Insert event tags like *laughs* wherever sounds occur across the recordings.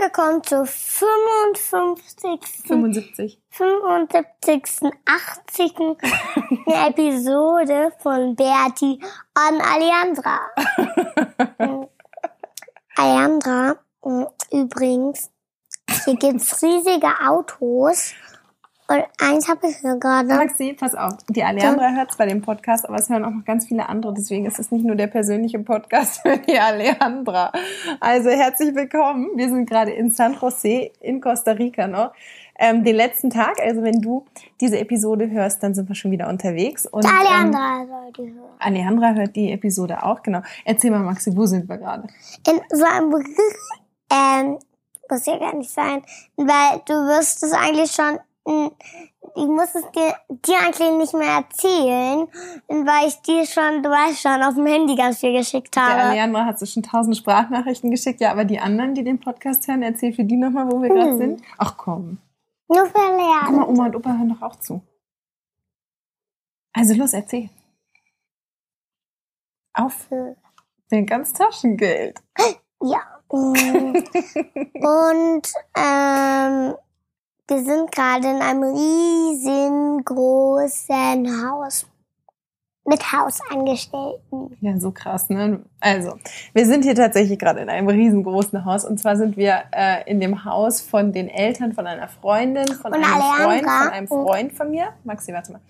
Willkommen zur 55. 75. 75. 80. Episode von Bertie an Alejandra. Mm. *laughs* Alejandra, mm, übrigens, hier gibt's riesige Autos. Und eins habe ich hier gerade. Maxi, pass auf. Die Alejandra hört zwar den Podcast, aber es hören auch noch ganz viele andere. Deswegen ist es nicht nur der persönliche Podcast für die Alejandra. Also herzlich willkommen. Wir sind gerade in San Jose in Costa Rica noch. Ähm, den letzten Tag, also wenn du diese Episode hörst, dann sind wir schon wieder unterwegs. Und, soll die hören. Ähm, Alejandra hört die Episode auch, genau. Erzähl mal, Maxi, wo sind wir gerade? In so einem *laughs* ähm, muss ja gar nicht sein, weil du wirst es eigentlich schon ich muss es dir, dir eigentlich nicht mehr erzählen, weil ich dir schon, du weißt schon, auf dem Handy ganz viel geschickt Der habe. Alejandra hat so schon tausend Sprachnachrichten geschickt. Ja, aber die anderen, die den Podcast hören, erzähl für die nochmal, wo wir gerade Hm. sind. Ach komm. Nur für Guck mal. Oma und Opa hören doch auch zu. Also los, erzähl. Auf den ganz Taschengeld. Ja. *laughs* Und ähm, wir sind gerade in einem riesengroßen Haus. Mit Hausangestellten. Ja, so krass, ne? Also, wir sind hier tatsächlich gerade in einem riesengroßen Haus. Und zwar sind wir äh, in dem Haus von den Eltern von einer Freundin, von Und einem Freund, von einem Freund von mir. Maxi, warte mal.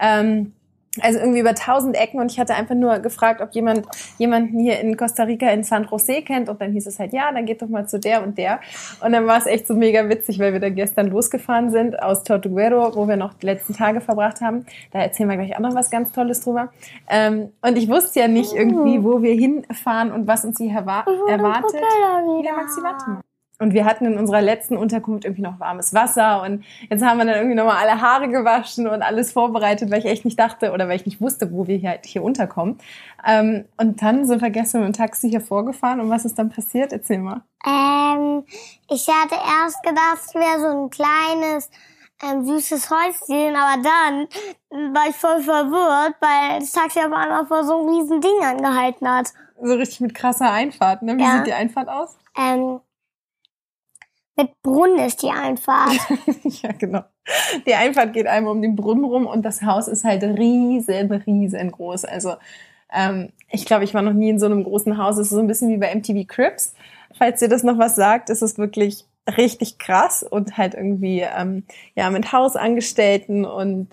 Ähm, also irgendwie über tausend Ecken und ich hatte einfach nur gefragt, ob jemand jemanden hier in Costa Rica in San Jose kennt und dann hieß es halt, ja, dann geht doch mal zu der und der und dann war es echt so mega witzig, weil wir da gestern losgefahren sind aus Tortuguero, wo wir noch die letzten Tage verbracht haben. Da erzählen wir gleich auch noch was ganz Tolles drüber. Ähm, und ich wusste ja nicht irgendwie, wo wir hinfahren und was uns hier erwa erwartet. Ja, Maxi, warte mal. Und wir hatten in unserer letzten Unterkunft irgendwie noch warmes Wasser und jetzt haben wir dann irgendwie nochmal alle Haare gewaschen und alles vorbereitet, weil ich echt nicht dachte oder weil ich nicht wusste, wo wir hier, halt hier unterkommen. Ähm, und dann sind wir gestern mit dem Taxi hier vorgefahren und was ist dann passiert? Erzähl mal. Ähm, ich hatte erst gedacht, es wäre so ein kleines, ähm, süßes Häuschen, aber dann war ich voll verwirrt, weil das Taxi auf einmal vor so einem riesen Ding angehalten hat. So richtig mit krasser Einfahrt, ne? Wie Ja. sieht die Einfahrt aus? Ähm, mit Brunnen ist die Einfahrt. *laughs* ja, genau. Die Einfahrt geht einmal um den Brunnen rum und das Haus ist halt riesen, riesengroß. Also ähm, ich glaube, ich war noch nie in so einem großen Haus. Es ist so ein bisschen wie bei MTV Crips. Falls dir das noch was sagt, ist es wirklich richtig krass und halt irgendwie ähm, ja mit Hausangestellten und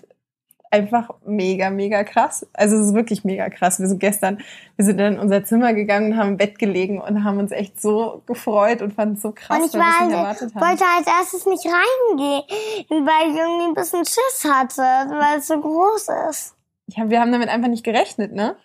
einfach mega, mega krass. Also es ist wirklich mega krass. Wir sind gestern, wir sind dann in unser Zimmer gegangen und haben im Bett gelegen und haben uns echt so gefreut und fanden es so krass, Und ich weil wir es nicht war, erwartet haben. wollte als erstes nicht reingehen, weil ich irgendwie ein bisschen Schiss hatte, weil es so groß ist. Ja, wir haben damit einfach nicht gerechnet, ne?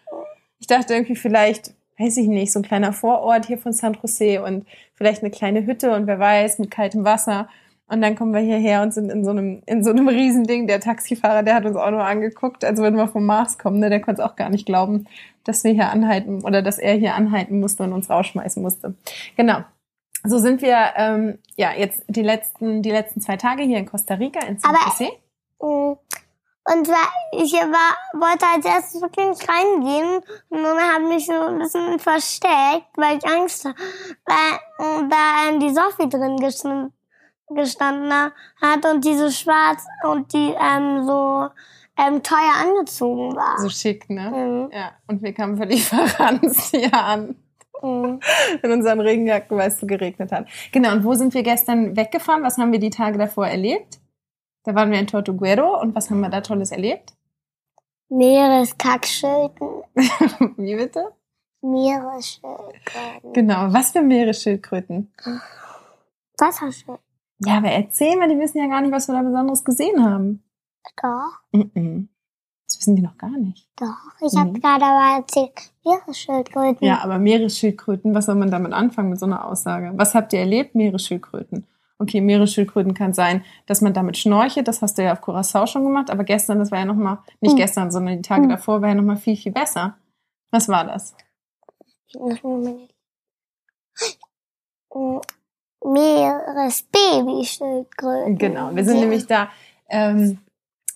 Ich dachte irgendwie vielleicht, weiß ich nicht, so ein kleiner Vorort hier von San Jose und vielleicht eine kleine Hütte und wer weiß, mit kaltem Wasser. Und dann kommen wir hierher und sind in so einem, in so einem Riesending. Der Taxifahrer, der hat uns auch nur angeguckt, als würden wir vom Mars kommen, ne? Der konnte es auch gar nicht glauben, dass wir hier anhalten oder dass er hier anhalten musste und uns rausschmeißen musste. Genau. So sind wir ähm, ja jetzt die letzten die letzten zwei Tage hier in Costa Rica in San Aber- Jose. Mm. Und weil ich war, wollte als erstes wirklich nicht reingehen und dann habe mich so ein bisschen versteckt, weil ich Angst hatte, weil mm, da die Sophie drin gestanden, gestanden hat und die so schwarz und die ähm, so ähm, teuer angezogen war. So schick, ne? Mhm. Ja, und wir kamen völlig verrannt hier an. Mhm. In unseren Regenjacken, weil es so geregnet hat. Genau, und wo sind wir gestern weggefahren? Was haben wir die Tage davor erlebt? Da waren wir in Tortuguero und was haben wir da Tolles erlebt? Meereskackschilden. *laughs* Wie bitte? Meeresschildkröten. Genau, was für Meeresschildkröten? Wasserschildkröten. Ja, aber erzähl mal, die wissen ja gar nicht, was wir da Besonderes gesehen haben. Doch, Mhm. Das wissen die noch gar nicht. doch. Ich Mhm. habe gerade aber erzählt, Meeresschildkröten. Ja, aber Meeresschildkröten, was soll man damit anfangen mit so einer Aussage? Was habt ihr erlebt, Meeresschildkröten? Okay, Meeresschildkröten kann sein, dass man damit schnorchelt. Das hast du ja auf Curacao schon gemacht. Aber gestern, das war ja noch mal nicht Mhm. gestern, sondern die Tage Mhm. davor, war ja noch mal viel, viel besser. Was war das? Meeresbabyschildkröten. Genau, wir sind Ja. nämlich da. Ähm,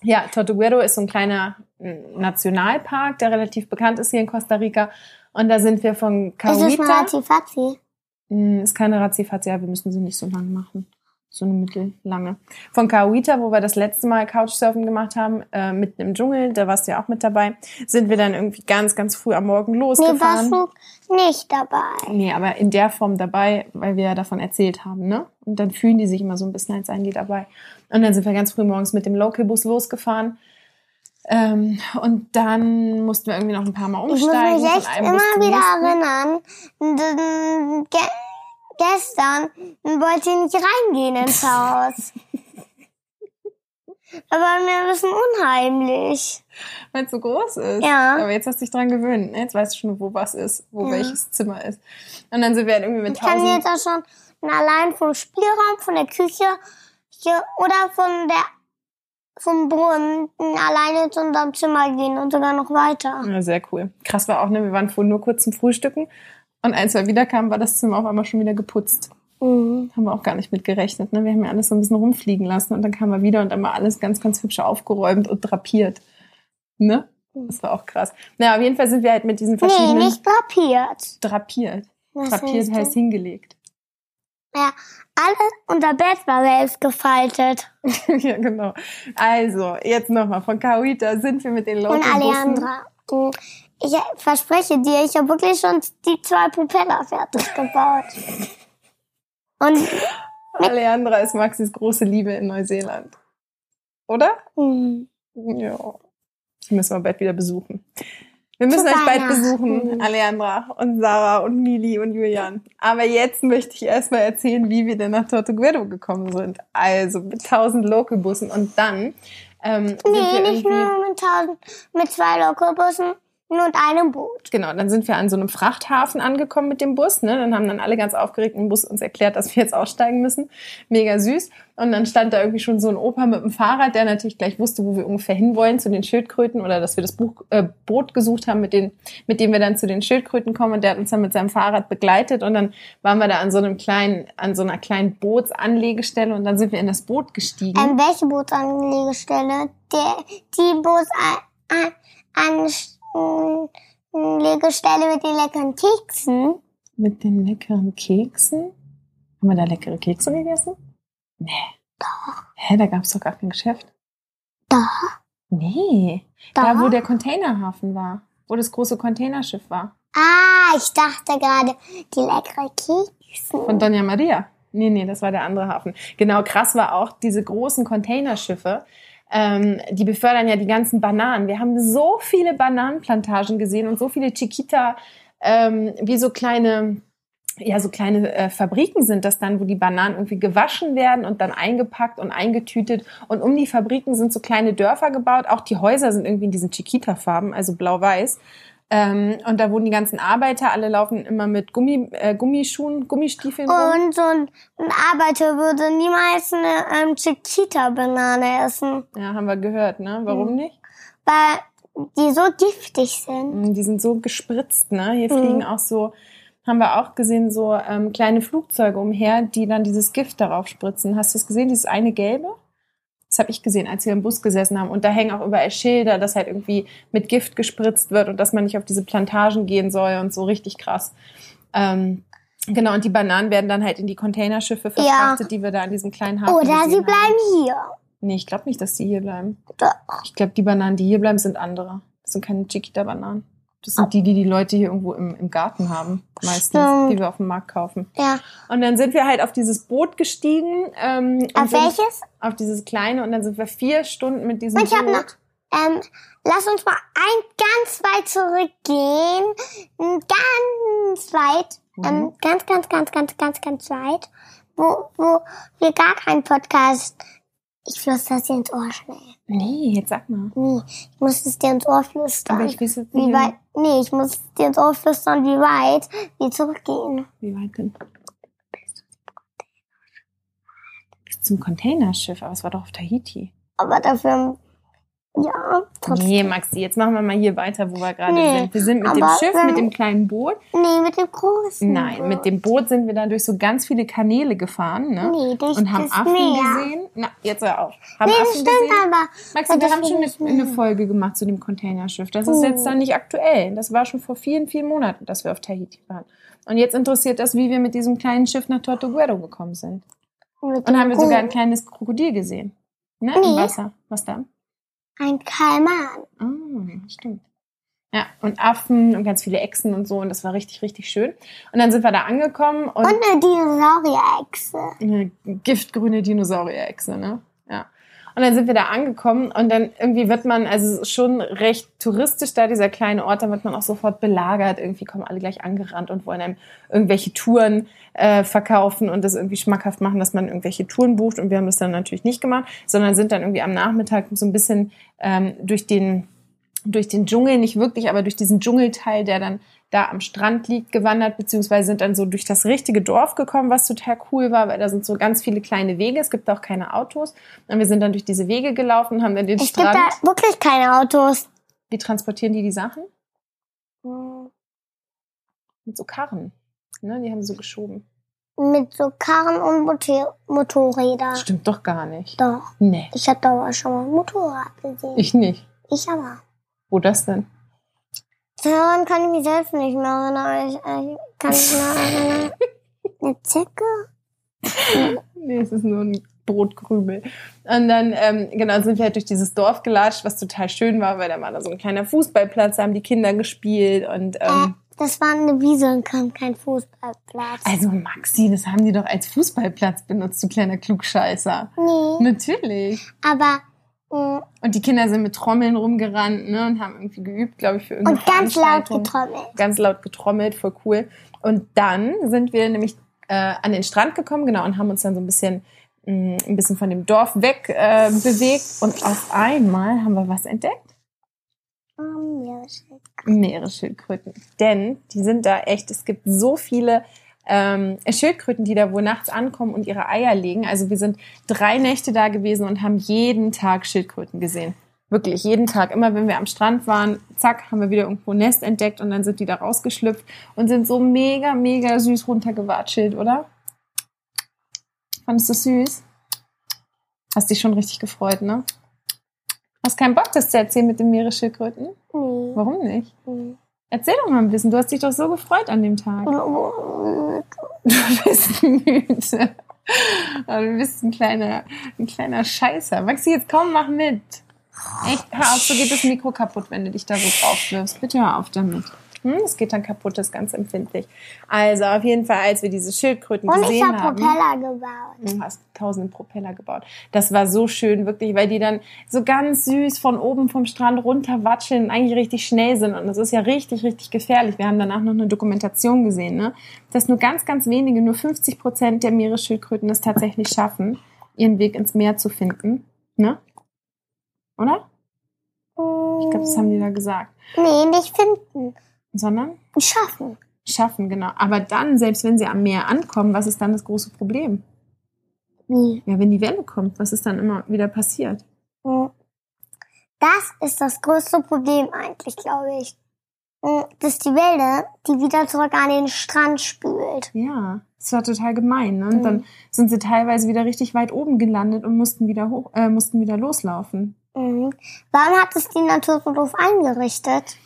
ja, Tortuguero ist so ein kleiner mm, Nationalpark, der relativ bekannt ist hier in Costa Rica. Und da sind wir von Ist es ein Cahuita. Razzi-Fazzi? Mm, Ist keine Razzifazzi, ja, wir müssen sie nicht so lang machen. So eine mittellange. Von Cahuita, wo wir das letzte Mal Couchsurfen gemacht haben, äh, mitten im Dschungel, da warst du ja auch mit dabei, sind wir dann irgendwie ganz, ganz früh am Morgen Nee, losgefahren. warst du nicht dabei. Nee, aber in der Form dabei, weil wir ja davon erzählt haben, ne? Und dann fühlen die sich immer so ein bisschen, als seien die dabei. Und dann sind wir ganz früh morgens mit dem Local-Bus losgefahren. Ähm, und dann mussten wir irgendwie noch ein paar Mal Ich muss umsteigen. mich echt immer wieder erinnern. Gestern wollte ich nicht reingehen ins *laughs* Haus. War mir ein bisschen unheimlich. Weil es so groß ist. Ja. Aber jetzt hast du dich dran gewöhnt. ne? Jetzt weißt du schon, wo was ist, wo Ja. welches Zimmer ist. Und dann sind wir halt irgendwie mit Ich kann jetzt auch schon allein vom Spielraum, von der Küche hier, oder von der vom Brunnen alleine zu unserem Zimmer gehen und sogar noch weiter. Ja, sehr cool. Krass war auch, ne? Wir waren vorhin nur kurz zum Frühstücken. Und als wir wiederkamen, war das Zimmer auf einmal schon wieder geputzt. Mhm. Haben wir auch gar nicht mit gerechnet. Ne? Wir haben ja alles so ein bisschen rumfliegen lassen und dann kamen wir wieder und dann war alles ganz, ganz hübsch aufgeräumt und drapiert. Ne? Das war auch krass. Naja, auf jeden Fall sind wir halt mit diesen Nee, verschiedenen... nicht drapiert. drapiert. Was drapiert heißt hingelegt. Ja, alles unser Bett war selbst gefaltet. *laughs* ja, genau. Also, jetzt nochmal. Von Cahuita sind wir mit den Und Local-Bussen... Alejandra. Ich verspreche dir, ich habe wirklich schon die zwei Propeller fertig gebaut. Und *laughs* Alejandra ist Maxis große Liebe in Neuseeland. Oder? hm, Ja. Die müssen wir bald wieder besuchen. Wir müssen euch bald besuchen, Alejandra und Sarah und Mili und Julian. Aber jetzt möchte ich erstmal erzählen, wie wir denn nach Tortuguero gekommen sind. Also mit tausend Local-Bussen und dann ähm, nee, nicht nur mit, tausend, mit zwei Lokalbussen und einem Boot. Genau, dann sind wir an so einem Frachthafen angekommen mit dem Bus. Ne? Dann haben dann alle ganz aufgeregt im Bus uns erklärt, dass wir jetzt aussteigen müssen. Mega süß. Und dann stand da irgendwie schon so ein Opa mit dem Fahrrad, der natürlich gleich wusste, wo wir ungefähr hinwollen, zu den Schildkröten oder dass wir das Buch, äh, Boot gesucht haben, mit, den, mit dem wir dann zu den Schildkröten kommen. Und der hat uns dann mit seinem Fahrrad begleitet. Und dann waren wir da an so einem kleinen, an so einer kleinen Bootsanlegestelle und dann sind wir in das Boot gestiegen. Ähm, welche Bootsanlegestelle? Der, die Bootsanlegestelle mit den leckeren Keksen. mit den leckeren Keksen. Haben wir da leckere Kekse gegessen? Nee. Doch. Hä, da gab's doch gar kein Geschäft. Doch. Nee. Doch. Da, wo der Containerhafen war. Wo das große Containerschiff war. Ah, ich dachte gerade, die leckeren Kekse. Von Doña Maria. Nee, nee, das war der andere Hafen. Genau, krass war auch diese großen Containerschiffe. Ähm, die befördern ja die ganzen Bananen. Wir haben so viele Bananenplantagen gesehen und so viele Chiquita, ähm, wie so kleine, ja, so kleine äh, Fabriken sind das dann, wo die Bananen irgendwie gewaschen werden und dann eingepackt und eingetütet. Und um die Fabriken sind so kleine Dörfer gebaut. Auch die Häuser sind irgendwie in diesen Chiquita-Farben, also blau-weiß. Ähm, und da wohnen die ganzen Arbeiter, alle laufen immer mit Gummi, äh, Gummischuhen, Gummistiefeln rum. Und so ein, Arbeiter würde niemals eine ähm, Chiquita-Banane essen, Ja, haben wir gehört, ne? Warum Mhm. nicht? weil die so giftig sind. Mm, Die sind so gespritzt, ne? Hier Mhm. fliegen auch so, haben wir auch gesehen, so ähm, kleine Flugzeuge umher, die dann dieses Gift darauf spritzen. Hast du es gesehen, dieses eine gelbe? Das habe ich gesehen, als wir im Bus gesessen haben. Und da hängen auch überall Schilder, dass halt irgendwie mit Gift gespritzt wird und dass man nicht auf diese Plantagen gehen soll und so richtig krass. Ähm, genau, und die Bananen werden dann halt in die Containerschiffe verfrachtet, die wir da an diesem kleinen Hafen Oder sie haben. bleiben hier. Nee, ich glaube nicht, dass die hier bleiben. Doch. Ich glaube, die Bananen, die hier bleiben, sind andere. Das sind keine Chiquita-Bananen. Das sind die, die die Leute hier irgendwo im, im Garten haben, meistens, Stimmt. die wir auf dem Markt kaufen. Ja. Und dann sind wir halt auf dieses Boot gestiegen. Ähm, Auf welches? Auf dieses kleine. Und dann sind wir vier Stunden mit diesem Und ich Boot. noch, Ähm, lass uns mal ein ganz weit zurückgehen. Ganz weit. Mhm. Ähm, ganz, ganz, ganz, ganz, ganz, ganz weit. Wo, wo wir gar keinen Podcast. Ich flüster es dir ins Ohr schnell. Nee, jetzt sag mal. Nee, ich muss es dir ins Ohr flüstern. Aber ich weiß jetzt wie nicht, weit, nee, ich muss es dir ins Ohr flüstern, wie weit wir zurückgehen. wie weit denn? Bis zum Containerschiff, aber es war doch auf Tahiti. Aber dafür, ja, trotzdem. Nee, Maxi, jetzt machen wir mal hier weiter, wo wir gerade Nee, sind. Wir sind mit dem Schiff, mit dem kleinen Boot. Nee, mit dem großen. Nein, Boot. mit dem Boot sind wir dann durch so ganz viele Kanäle gefahren, ne? Nee, durch und haben das Affen Meer. gesehen. Na, jetzt hör auf. Haben Nee, das Affen stimmt gesehen. aber. Maxi, wir haben schon eine, eine. Folge gemacht zu dem Containerschiff. Das ist Oh. jetzt dann nicht aktuell. Das war schon vor vielen, vielen Monaten, dass wir auf Tahiti waren. Und jetzt interessiert das, wie wir mit diesem kleinen Schiff nach Tortuguero gekommen sind. Mit Und haben wir sogar ein kleines Krokodil gesehen. Ne? Im Nee. Wasser. Was dann? Ein Kalman. Ah, stimmt. Ja, und Affen und ganz viele Echsen und so. Und das war richtig, richtig schön. Und dann sind wir da angekommen und, Und eine Dinosaurier-Echse. eine giftgrüne Dinosaurier-Echse, ne? Und dann sind wir da angekommen und dann irgendwie wird man, also schon recht touristisch da, dieser kleine Ort, da wird man auch sofort belagert. Irgendwie kommen alle gleich angerannt und wollen einem irgendwelche Touren äh, verkaufen und das irgendwie schmackhaft machen, dass man irgendwelche Touren bucht. Und wir haben das dann natürlich nicht gemacht, sondern sind dann irgendwie am Nachmittag so ein bisschen ähm, durch den durch den Dschungel, nicht wirklich, aber durch diesen Dschungelteil, der dann da am Strand liegt, gewandert, beziehungsweise sind dann so durch das richtige Dorf gekommen, was total cool war, weil da sind so ganz viele kleine Wege, es gibt auch keine Autos. Und wir sind dann durch diese Wege gelaufen, haben dann den Es gibt Strand. da wirklich keine Autos. Wie transportieren die die Sachen? Hm, Mit so Karren. Ne, die haben sie so geschoben. Mit so Karren und Motor Motorrädern. Stimmt doch gar nicht. Doch. Nee, Ich habe da aber schon mal ein Motorrad gesehen. ich nicht. Ich aber. Wo das denn? Daran kann ich mich selbst nicht mehr erinnern. Ich, ich kann mich mehr erinnern. *laughs* Eine Zecke? Nee, es ist nur ein Brotkrümel. Und dann, ähm, genau, sind wir halt durch dieses Dorf gelatscht, was total schön war, weil da war da so ein kleiner Fußballplatz, da haben die Kinder gespielt und Äh, ähm, das war eine Wiese und kam kein Fußballplatz. also Maxi, das haben die doch als Fußballplatz benutzt, du kleiner Klugscheißer. nee. Natürlich. Aber Und die Kinder sind mit Trommeln rumgerannt, ne, und haben irgendwie geübt, glaube ich, für irgendeine und ganz laut getrommelt. ganz laut getrommelt, voll cool. Und dann sind wir nämlich äh, an den Strand gekommen, genau, und haben uns dann so ein bisschen, mh, ein bisschen von dem Dorf weg äh, bewegt. Und auf einmal haben wir was entdeckt? Oh, Meeresschildkröten. Meeresschildkröten. Denn die sind da echt, es gibt so viele ähm, Schildkröten, die da wohl nachts ankommen und ihre Eier legen. Also wir sind drei Nächte da gewesen und haben jeden Tag Schildkröten gesehen. Wirklich, jeden Tag. Immer wenn wir am Strand waren, zack, haben wir wieder irgendwo ein Nest entdeckt und dann sind die da rausgeschlüpft und sind so mega, mega süß runtergewatschelt, oder? Fandest du süß? Hast dich schon richtig gefreut, ne? Hast keinen Bock, das zu erzählen mit den Meeresschildkröten? Nee. Warum nicht? nee. Erzähl doch mal ein bisschen. Du hast dich doch so gefreut an dem Tag. Du bist müde. Du bist ein kleiner, ein kleiner Scheißer. Maxi, jetzt komm, mach mit. Echt, hör auf, so geht das Mikro kaputt, wenn du dich da so drauf wirfst. Bitte hör auf damit. Hm, es geht dann kaputt, das ist ganz empfindlich. Also auf jeden Fall, als wir diese Schildkröten Und ich gesehen habe haben. Propeller gebaut. Du hast tausende Propeller gebaut. Das war so schön, wirklich, weil die dann so ganz süß von oben vom Strand runter watscheln und eigentlich richtig schnell sind. Und das ist ja richtig, richtig gefährlich. Wir haben danach noch eine Dokumentation gesehen, ne? dass nur ganz, ganz wenige, nur 50 Prozent der Meeresschildkröten es tatsächlich schaffen, ihren Weg ins Meer zu finden. Ne? Oder? Ich glaube, das haben die da gesagt. Nee, nicht finden. Sondern Schaffen. schaffen, genau. Aber dann, selbst wenn sie am Meer ankommen, was ist dann das große Problem? Wie? Ja, wenn die Welle kommt, was ist dann immer wieder passiert? Das ist das größte Problem eigentlich, glaube ich. Hm, Dass die Welle, die wieder zurück an den Strand spült. Ja, das war total gemein. Ne? Und Mhm. dann sind sie teilweise wieder richtig weit oben gelandet und mussten wieder hoch, äh, mussten wieder loslaufen. Mhm. Warum hat es die Natur so doof eingerichtet?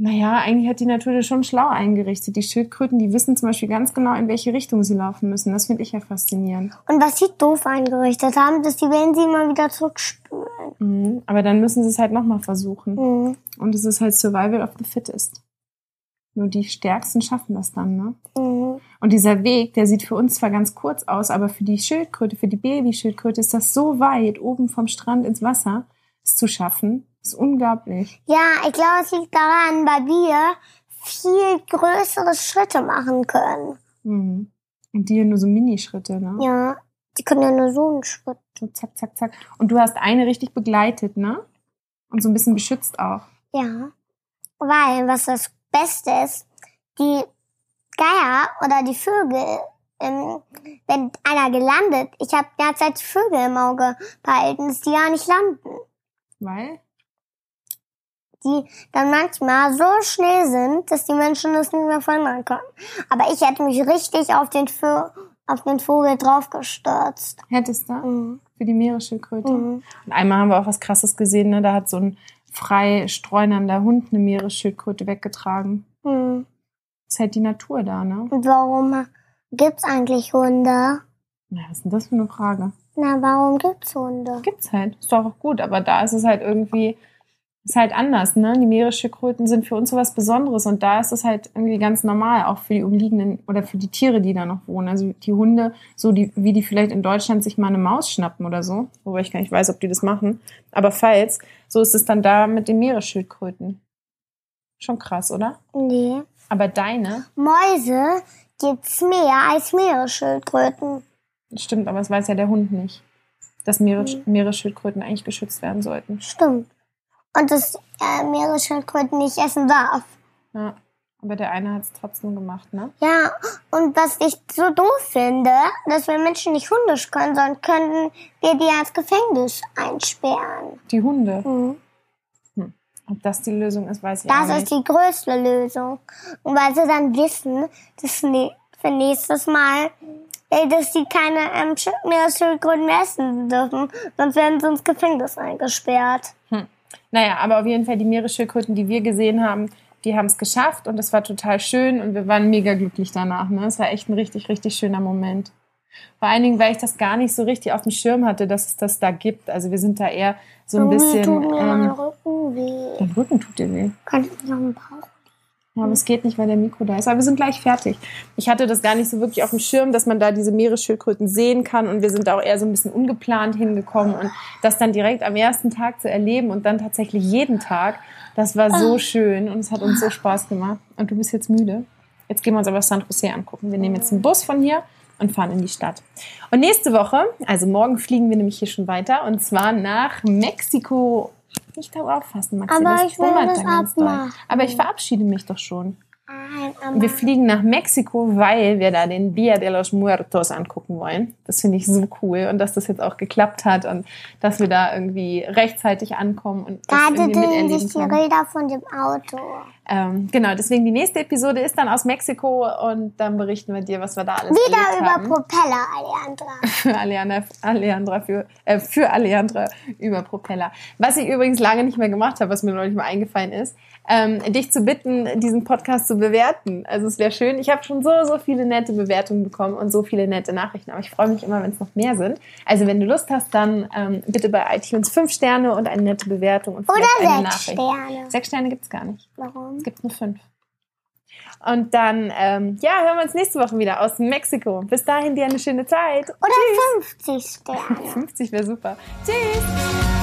Naja, eigentlich hat die Natur das schon schlau eingerichtet. Die Schildkröten, die wissen zum Beispiel ganz genau, in welche Richtung sie laufen müssen. Das finde ich ja faszinierend. Und was sie doof eingerichtet haben, dass die Wellen sie immer wieder zurückspülen. Mhm. Aber dann müssen sie es halt nochmal versuchen. Mhm. Und es ist halt Survival of the Fittest. Nur die Stärksten schaffen das dann, ne? Mhm. Und dieser Weg, der sieht für uns zwar ganz kurz aus, aber für die Schildkröte, für die Babyschildkröte ist das so weit oben vom Strand ins Wasser. Zu schaffen. Das ist unglaublich. Ja, ich glaube, es liegt daran, weil wir viel größere Schritte machen können. Mhm. Und die hier nur so Minischritte, ne? Ja, die können ja nur so einen Schritt. So zack, zack, zack. Und du hast eine richtig begleitet, ne? Und so ein bisschen beschützt auch. Ja. Weil, was das Beste ist, die Geier oder die Vögel, ähm, wenn einer gelandet, ich habe derzeit Vögel im Auge behalten, dass die ja nicht landen. Weil? Die dann manchmal so schnell sind, dass die Menschen das nicht mehr verhindern können. Aber ich hätte mich richtig auf den, Vö auf den Vogel draufgestürzt. Hättest du? Mhm. Für die Meeresschildkröte. Mhm. Und einmal haben wir auch was krasses gesehen, ne? Da hat so ein frei streunernder Hund eine Meeresschildkröte weggetragen. Mhm. Das ist halt die Natur da, ne? Und warum gibt's eigentlich Hunde? Ja, was ist denn das für eine Frage? Na, warum gibt's Hunde? Gibt's halt. Ist doch auch gut, aber da ist es halt irgendwie, ist halt anders, ne? Die Meeresschildkröten sind für uns sowas Besonderes und da ist es halt irgendwie ganz normal, auch für die umliegenden oder für die Tiere, die da noch wohnen. Also die Hunde, so die, wie die vielleicht in Deutschland sich mal eine Maus schnappen oder so, wobei ich gar nicht weiß, ob die das machen. Aber falls, so ist es dann da mit den Meeresschildkröten. Schon krass, oder? Nee. Aber deine, Mäuse gibt's mehr als Meeresschildkröten. Das stimmt, aber das weiß ja der Hund nicht. Dass Meeres Meeresschildkröten eigentlich geschützt werden sollten. Stimmt. Und dass äh, Meeresschildkröten nicht essen darf. Ja. Aber der eine hat es trotzdem gemacht, ne? Ja, und was ich so doof finde, dass wir Menschen nicht hundisch können, sondern könnten wir die als Gefängnis einsperren. Die Hunde. Mhm. Ob das die Lösung ist, weiß ich Das auch ist nicht. die größte Lösung. Und weil sie dann wissen, dass ne für nächstes Mal, dass sie keine ähm, Meeresschildkröten mehr essen dürfen, sonst werden sie ins Gefängnis eingesperrt. Naja, aber auf jeden Fall die Meeresschildkröten, die wir gesehen haben, die haben es geschafft und es war total schön und wir waren mega glücklich danach. Ne? Es war echt ein richtig, richtig schöner Moment. Vor allen Dingen, weil ich das gar nicht so richtig auf dem Schirm hatte, dass es das da gibt. Also wir sind da eher so ein Irgendwie tut bisschen... mir Ähm, Rücken weh. dein Rücken tut dir weh. Kann ich noch einen Bauch? Aber es geht nicht, weil der Mikro da ist. Aber wir sind gleich fertig. Ich hatte das gar nicht so wirklich auf dem Schirm, dass man da diese Meeresschildkröten sehen kann. Und wir sind da auch eher so ein bisschen ungeplant hingekommen. Und das dann direkt am ersten Tag zu erleben und dann tatsächlich jeden Tag, das war so schön und es hat uns so Spaß gemacht. Und du bist jetzt müde. Jetzt gehen wir uns aber San Jose angucken. Wir nehmen jetzt einen Bus von hier und fahren in die Stadt. Und nächste Woche, also morgen fliegen wir nämlich hier schon weiter und zwar nach Mexiko. Nicht da auffassen, Maxi. Aber ich will das abmachen. Aber ich verabschiede mich doch schon. Nein, Wir fliegen nach Mexiko, weil wir da den Dia de los Muertos angucken wollen. Das finde ich so cool und dass das jetzt auch geklappt hat und dass wir da irgendwie rechtzeitig ankommen und irgendwie drehen sich die. Räder von dem Auto. Ähm, genau, deswegen die nächste Episode ist dann aus Mexiko und dann berichten wir dir, was wir da alles Wieder erlebt über haben. Propeller, Alejandra. *laughs* für Aleandra, Aleandra für, äh, für Aleandra über Propeller. Was ich übrigens lange nicht mehr gemacht habe, was mir neulich mal eingefallen ist, ähm, dich zu bitten, diesen Podcast zu bewerten. Also es wäre schön. Ich habe schon so, so viele nette Bewertungen bekommen und so viele nette Nachrichten. Aber ich freue mich immer, wenn es noch mehr sind. Also wenn du Lust hast, dann ähm, bitte bei iTunes fünf Sterne und eine nette Bewertung und Oder eine sechs Nachricht. Sterne. Sechs Sterne gibt's gar nicht. Warum? Es gibt nur fünf. Und dann, ähm, ja, hören wir uns nächste Woche wieder aus Mexiko. Bis dahin dir eine schöne Zeit. Oder 50 Sterne. *laughs* 50 wäre super. Tschüss.